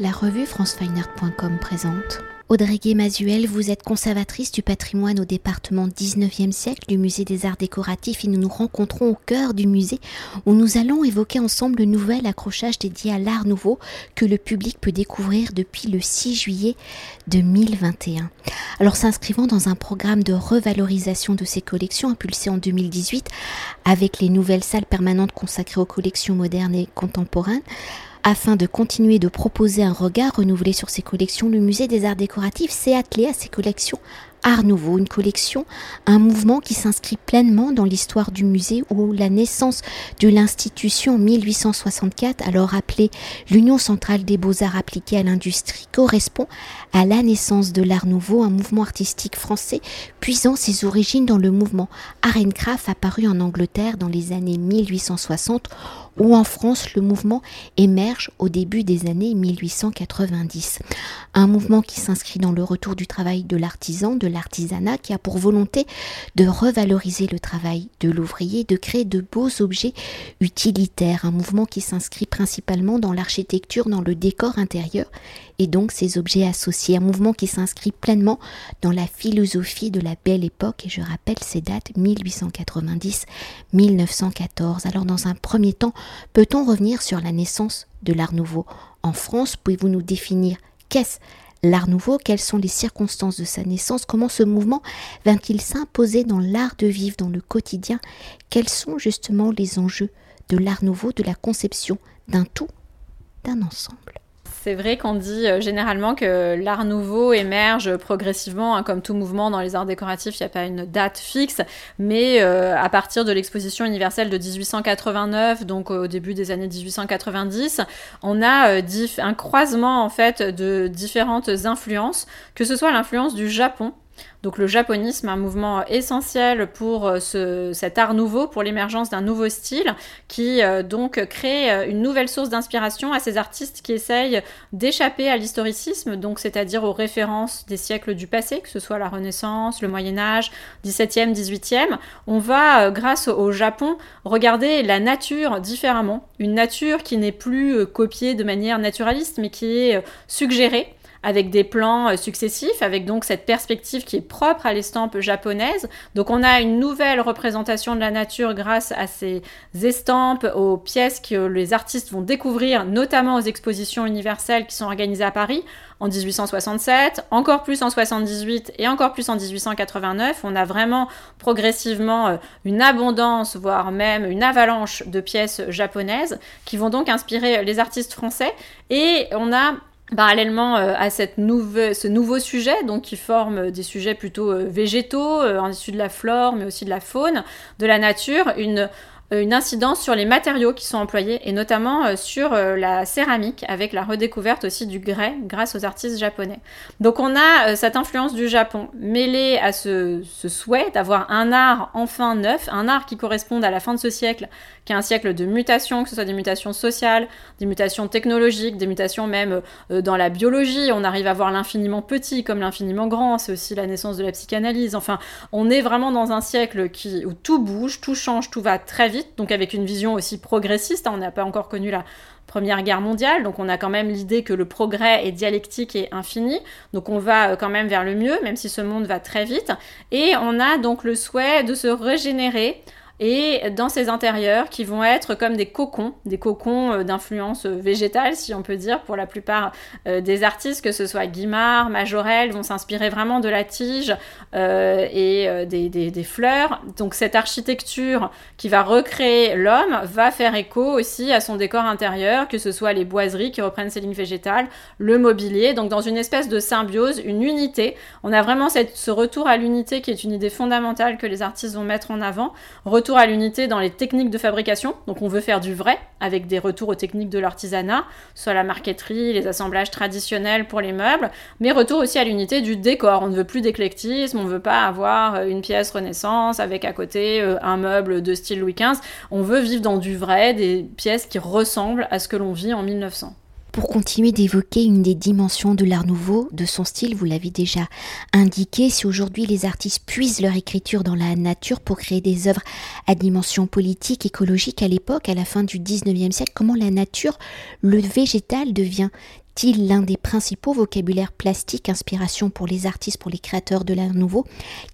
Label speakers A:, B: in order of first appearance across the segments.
A: La revue francefineart.com présente. Audrey Gay-Mazuel, vous êtes conservatrice du patrimoine au département 19e siècle du musée des arts décoratifs et nous nous rencontrons au cœur du musée où nous allons évoquer ensemble le nouvel accrochage dédié à l'art nouveau que le public peut découvrir depuis le 6 juillet 2021. Alors s'inscrivant dans un programme de revalorisation de ces collections impulsé en 2018 avec les nouvelles salles permanentes consacrées aux collections modernes et contemporaines, afin de continuer de proposer un regard renouvelé sur ses collections, le musée des arts décoratifs s'est attelé à ses collections Art Nouveau, une collection, un mouvement qui s'inscrit pleinement dans l'histoire du musée où la naissance de l'institution en 1864, alors appelée l'Union centrale des beaux-arts appliqués à l'industrie, correspond à la naissance de l'Art Nouveau, un mouvement artistique français puisant ses origines dans le mouvement Art apparu en Angleterre dans les années 1860 ou en France le mouvement émerge au début des années 1890. Un mouvement qui s'inscrit dans le retour du travail de l'artisan, de l'artisanat, qui a pour volonté de revaloriser le travail de l'ouvrier, de créer de beaux objets utilitaires. Un mouvement qui s'inscrit principalement dans l'architecture, dans le décor intérieur et donc ces objets associés. Un mouvement qui s'inscrit pleinement dans la philosophie de la belle époque et je rappelle ces dates 1890-1914. Alors dans un premier temps, peut-on revenir sur la naissance de l'Art nouveau en France? Pouvez-vous nous définir qu'est-ce l'Art nouveau? Quelles sont les circonstances de sa naissance? Comment ce mouvement vint-il s'imposer dans l'art de vivre, dans le quotidien? Quels sont justement les enjeux de l'Art nouveau, de la conception d'un tout, d'un ensemble?
B: C'est vrai qu'on dit euh, généralement que l'art nouveau émerge progressivement, hein, comme tout mouvement dans les arts décoratifs, il n'y a pas une date fixe, mais euh, à partir de l'exposition universelle de 1889, donc au début des années 1890, on a euh, un croisement en fait de différentes influences, que ce soit l'influence du Japon, donc le japonisme, un mouvement essentiel pour euh, ce, cet art nouveau, pour l'émergence d'un nouveau style, qui euh, donc crée euh, une nouvelle source d'inspiration à ces artistes qui essayent d'échapper à l'historicisme, donc c'est-à-dire aux références des siècles du passé, que ce soit la Renaissance, le Moyen Âge, 17e, 18e. On va, grâce au Japon, regarder la nature différemment, une nature qui n'est plus copiée de manière naturaliste, mais qui est suggérée avec des plans euh, successifs, avec donc cette perspective qui est propre à l'estampe japonaise. Donc on a une nouvelle représentation de la nature grâce à ces estampes, aux pièces que les artistes vont découvrir, notamment aux expositions universelles qui sont organisées à Paris en 1867, encore plus en 78 et encore plus en 1889. On a vraiment progressivement euh, une abondance, voire même une avalanche de pièces japonaises qui vont donc inspirer les artistes français. Et on a Parallèlement euh, à ce nouveau sujet, donc qui forme des sujets plutôt euh, végétaux, euh, issus de la flore, mais aussi de la faune, de la nature, une euh, une incidence sur les matériaux qui sont employés et notamment euh, sur euh, la céramique avec la redécouverte aussi du grès grâce aux artistes japonais. Donc on a cette influence du Japon mêlée à ce, souhait d'avoir un art enfin neuf, un art qui corresponde à la fin de ce siècle, qui est un siècle de mutations, que ce soit des mutations sociales, des mutations technologiques, des mutations même dans la biologie. On arrive à voir l'infiniment petit comme l'infiniment grand, c'est aussi la naissance de la psychanalyse. Enfin, on est vraiment dans un siècle qui, où tout bouge, tout change, tout va très vite donc avec une vision aussi progressiste. Hein, on n'a pas encore connu la Première Guerre mondiale, donc on a quand même l'idée que le progrès est dialectique et infini, donc on va euh, quand même vers le mieux, même si ce monde va très vite, et on a donc le souhait de se régénérer et dans ces intérieurs qui vont être comme des cocons, des cocons euh, d'influence euh, végétale, si on peut dire, pour la plupart euh, des artistes, que ce soit Guimard, Majorel, vont s'inspirer vraiment de la tige et des, fleurs. Donc cette architecture qui va recréer l'homme va faire écho aussi à son décor intérieur, que ce soit les boiseries qui reprennent ces lignes végétales, le mobilier, donc dans une espèce de symbiose, une unité. On a vraiment ce retour à l'unité qui est une idée fondamentale que les artistes vont mettre en avant à l'unité dans les techniques de fabrication. Donc on veut faire du vrai avec des retours aux techniques de l'artisanat, soit la marqueterie, les assemblages traditionnels pour les meubles, mais retour aussi à l'unité du décor. On ne veut plus d'éclectisme, on ne veut pas avoir euh, une pièce Renaissance avec à côté euh, un meuble de style Louis XV. On veut vivre dans du vrai, des pièces qui ressemblent à ce que l'on vit en 1900.
A: Pour continuer d'évoquer une des dimensions de l'art nouveau, de son style, vous l'avez déjà indiqué, si aujourd'hui les artistes puisent leur écriture dans la nature pour créer des œuvres à dimension politique, écologique, à l'époque, à la fin du 19e siècle, comment la nature, le végétal devient est-il l'un des principaux vocabulaires plastiques, inspiration pour les artistes, pour les créateurs de l'art nouveau?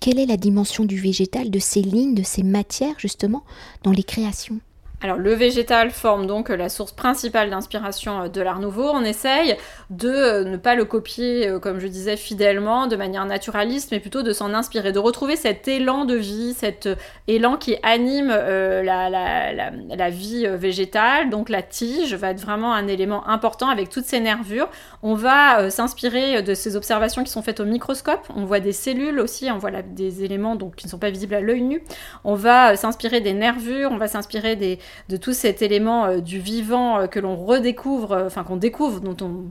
A: Quelle est la dimension du végétal, de ces lignes, de ces matières justement dans les créations?
B: Alors le végétal forme donc la source principale d'inspiration euh, de l'art nouveau. On essaye de euh, ne pas le copier, euh, comme je disais, fidèlement, de manière naturaliste, mais plutôt de s'en inspirer, de retrouver cet élan de vie, cet élan qui anime la, vie végétale. Donc la tige va être vraiment un élément important avec toutes ces nervures. On va s'inspirer de ces observations qui sont faites au microscope. On voit des cellules aussi, on voit des éléments donc, qui ne sont pas visibles à l'œil nu. On va s'inspirer des nervures, on va s'inspirer des de tout cet élément euh, du vivant euh, que l'on redécouvre, euh, enfin qu'on découvre,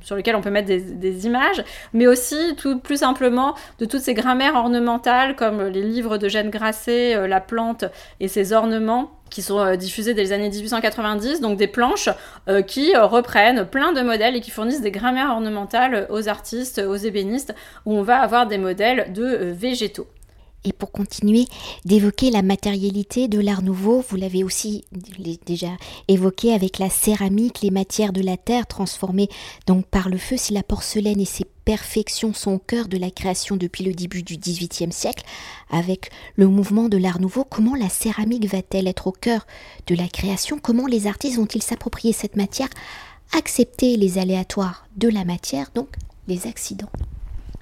B: sur lequel on peut mettre des, images, mais aussi tout plus simplement de toutes ces grammaires ornementales comme les livres de Jeanne Grasset, La plante et ses ornements qui sont diffusés dès les années 1890, donc des planches qui reprennent plein de modèles et qui fournissent des grammaires ornementales aux artistes, aux ébénistes, où on va avoir des modèles de végétaux.
A: Et pour continuer d'évoquer la matérialité de l'art nouveau, vous l'avez aussi déjà évoqué avec la céramique, les matières de la terre transformées donc par le feu. Si la porcelaine et ses perfections sont au cœur de la création depuis le début du XVIIIe siècle, avec le mouvement de l'art nouveau, comment la céramique va-t-elle être au cœur de la création? Comment les artistes vont-ils s'approprier cette matière? Accepter les aléatoires de la matière, donc les accidents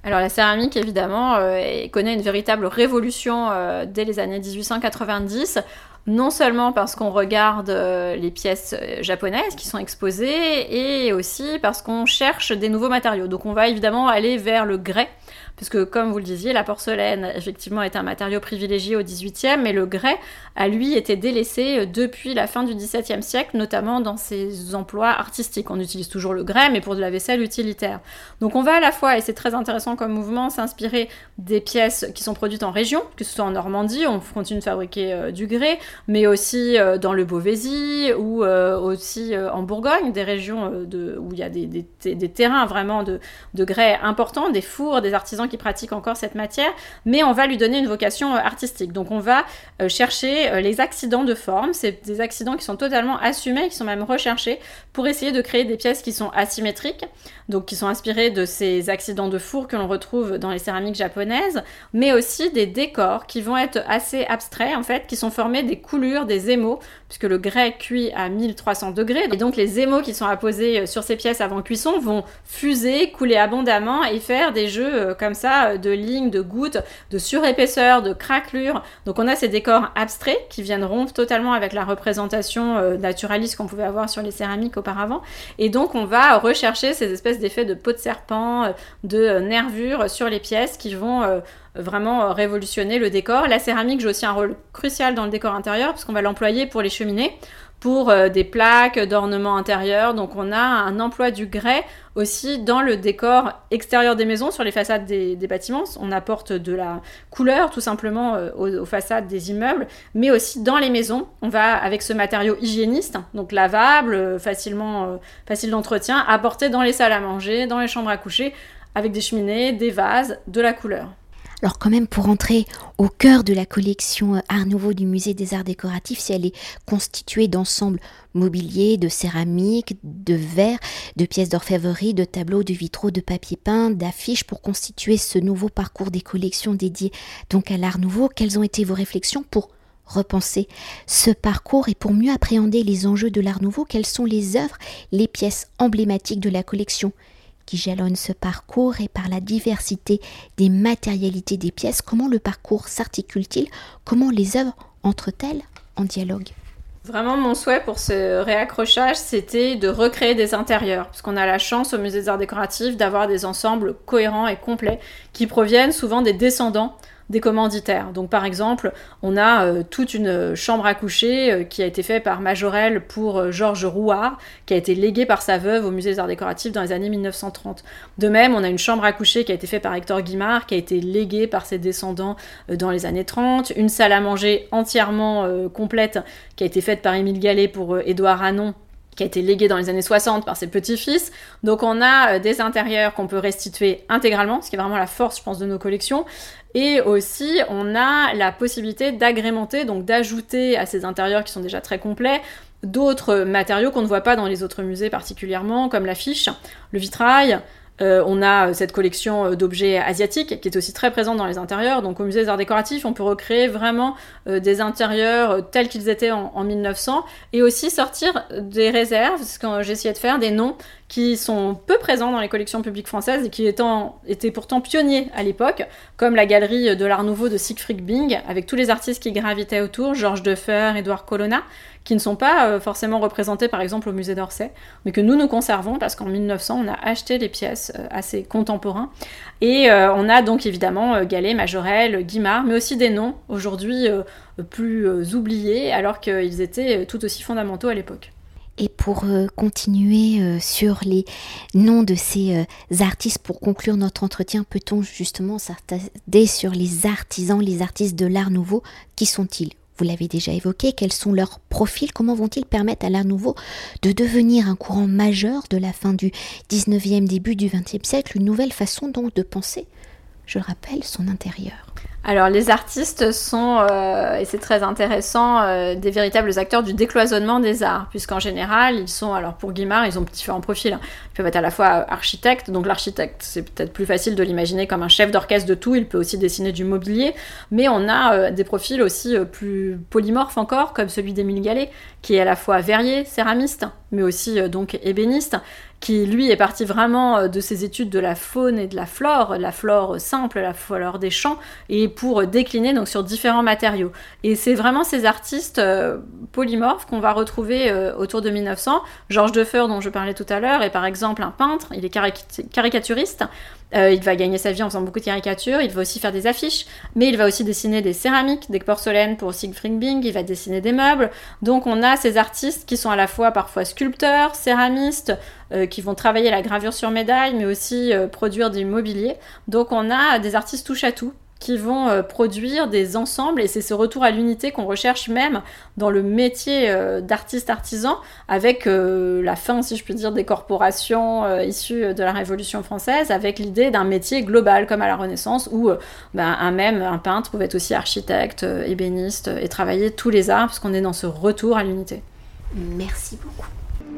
B: alors la céramique, évidemment, euh, connaît une véritable révolution euh, dès les années 1890 non seulement parce qu'on regarde euh, les pièces japonaises qui sont exposées, et aussi parce qu'on cherche des nouveaux matériaux. Donc on va évidemment aller vers le grès, puisque comme vous le disiez, la porcelaine effectivement est un matériau privilégié au XVIIIe, mais le grès a lui été délaissé euh, depuis la fin du XVIIe siècle, notamment dans ses emplois artistiques. On utilise toujours le grès, mais pour de la vaisselle utilitaire. Donc on va à la fois, et c'est très intéressant comme mouvement, s'inspirer des pièces qui sont produites en région, que ce soit en Normandie, on continue de fabriquer euh, du grès, mais aussi euh, dans le Beauvaisis ou aussi en Bourgogne, des régions où il y a des, des, terrains vraiment de, de grès importants, des fours, des artisans qui pratiquent encore cette matière, mais on va lui donner une vocation euh, artistique. Donc on va euh, chercher euh, les accidents de forme, c'est des accidents qui sont totalement assumés, qui sont même recherchés pour essayer de créer des pièces qui sont asymétriques, donc qui sont inspirées de ces accidents de four que l'on retrouve dans les céramiques japonaises, mais aussi des décors qui vont être assez abstraits en fait, qui sont formés des coulures, des émaux, puisque le grès cuit à 1300 degrés, et donc les émaux qui sont apposés sur ces pièces avant cuisson vont fuser, couler abondamment et faire des jeux comme ça euh, de lignes, de gouttes, de surépaisseur, de craquelures. Donc on a ces décors abstraits qui viennent rompre totalement avec la représentation euh, naturaliste qu'on pouvait avoir sur les céramiques auparavant. Et donc on va rechercher ces espèces d'effets de peau de serpent, euh, de nervures sur les pièces qui vont vraiment révolutionner le décor. La céramique joue aussi un rôle crucial dans le décor intérieur puisqu'on va l'employer pour les cheminées pour euh, des plaques d'ornement intérieur. Donc on a un emploi du grès aussi dans le décor extérieur des maisons, sur les façades des, bâtiments. On apporte de la couleur tout simplement euh, aux, façades des immeubles, mais aussi dans les maisons. On va avec ce matériau hygiéniste, donc lavable, euh, facilement facile d'entretien, apporter dans les salles à manger, dans les chambres à coucher, avec des cheminées, des vases, de la couleur.
A: Alors quand même pour entrer au cœur de la collection euh, Art Nouveau du Musée des Arts Décoratifs, si elle est constituée d'ensembles mobiliers, de céramique, de verre, de pièces d'orfèvrerie, de tableaux, de vitraux, de papier peint, d'affiches pour constituer ce nouveau parcours des collections dédiées donc à l'Art Nouveau, quelles ont été vos réflexions pour repenser ce parcours et pour mieux appréhender les enjeux de l'Art Nouveau, quelles sont les œuvres, les pièces emblématiques de la collection qui jalonne ce parcours et par la diversité des matérialités des pièces, comment le parcours s'articule-t-il, comment les œuvres entrent-elles en dialogue?
B: Vraiment, mon souhait pour ce réaccrochage, c'était de recréer des intérieurs, parce qu'on a la chance au Musée des Arts Décoratifs d'avoir des ensembles cohérents et complets qui proviennent souvent des descendants des commanditaires. Donc par exemple, on a euh, toute une chambre à coucher euh, qui a été faite par Majorel pour euh, Georges Rouard, qui a été léguée par sa veuve au musée des arts décoratifs dans les années 1930. De même, on a une chambre à coucher qui a été faite par Hector Guimard, qui a été léguée par ses descendants dans les années 30. Une salle à manger entièrement complète qui a été faite par Émile Gallet pour Édouard Hanon qui a été léguée dans les années 60 par ses petits-fils. Donc on a des intérieurs qu'on peut restituer intégralement, ce qui est vraiment la force, je pense, de nos collections, et aussi, on a la possibilité d'agrémenter, donc d'ajouter à ces intérieurs qui sont déjà très complets, d'autres matériaux qu'on ne voit pas dans les autres musées particulièrement, comme l'affiche, le vitrail, euh, on a cette collection euh, d'objets asiatiques qui est aussi très présente dans les intérieurs. Donc au musée des arts décoratifs, on peut recréer vraiment euh, des intérieurs tels qu'ils étaient en, en, 1900 et aussi sortir des réserves, ce que essayé de faire, des noms qui sont peu présents dans les collections publiques françaises et qui étant, étaient pourtant pionniers à l'époque, comme la galerie de l'Art Nouveau de Siegfried Bing, avec tous les artistes qui gravitaient autour, Georges Defer, Édouard Colonna, qui ne sont pas euh, forcément représentés par exemple au musée d'Orsay, mais que nous nous conservons parce qu'en 1900 on a acheté les pièces euh, assez contemporains. Et euh, on a donc évidemment Gallet, Majorel, Guimard, mais aussi des noms aujourd'hui plus oubliés alors qu'ils étaient tout aussi fondamentaux à l'époque.
A: Et pour continuer sur les noms de ces artistes, pour conclure notre entretien, peut-on justement s'attarder sur les artisans, les artistes de l'art nouveau? Qui sont-ils? Vous l'avez déjà évoqué, quels sont leurs profils, comment vont-ils permettre à l'art nouveau de devenir un courant majeur de la fin du 19e, début du 20e siècle, une nouvelle façon donc de penser, je le rappelle, son intérieur.
B: Alors les artistes sont, euh, et c'est très intéressant, euh, des véritables acteurs du décloisonnement des arts, puisqu'en général, ils sont, alors pour Guimard, ils ont différents profils. Hein. Ils peuvent être à la fois architectes, donc l'architecte, c'est peut-être plus facile de l'imaginer comme un chef d'orchestre de tout, il peut aussi dessiner du mobilier, mais on a euh, des profils aussi plus polymorphes encore, comme celui d'Émile Gallet, qui est à la fois verrier, céramiste, mais aussi donc ébéniste, qui lui est parti vraiment euh, de ses études de la faune et de la flore, la flore simple, la flore des champs, et pour décliner donc sur différents matériaux. Et c'est vraiment ces artistes euh, polymorphes qu'on va retrouver euh, autour de 1900. Georges Defeur, dont je parlais tout à l'heure, est par exemple un peintre, il est caricaturiste, il va gagner sa vie en faisant beaucoup de caricatures, il va aussi faire des affiches, mais il va aussi dessiner des céramiques, des porcelaines pour Siegfried Bing, il va dessiner des meubles. Donc on a ces artistes qui sont à la fois parfois sculpteurs, céramistes, euh, qui vont travailler la gravure sur médaille, mais aussi euh, produire du mobilier. Donc on a des artistes touche à tout qui vont euh, produire des ensembles et c'est ce retour à l'unité qu'on recherche même dans le métier d'artiste artisan avec la fin si je puis dire des corporations issues de la Révolution française avec l'idée d'un métier global comme à la Renaissance où ben, un même un peintre pouvait être aussi architecte, ébéniste et travailler tous les arts parce qu'on est dans ce retour à l'unité.
A: Merci beaucoup.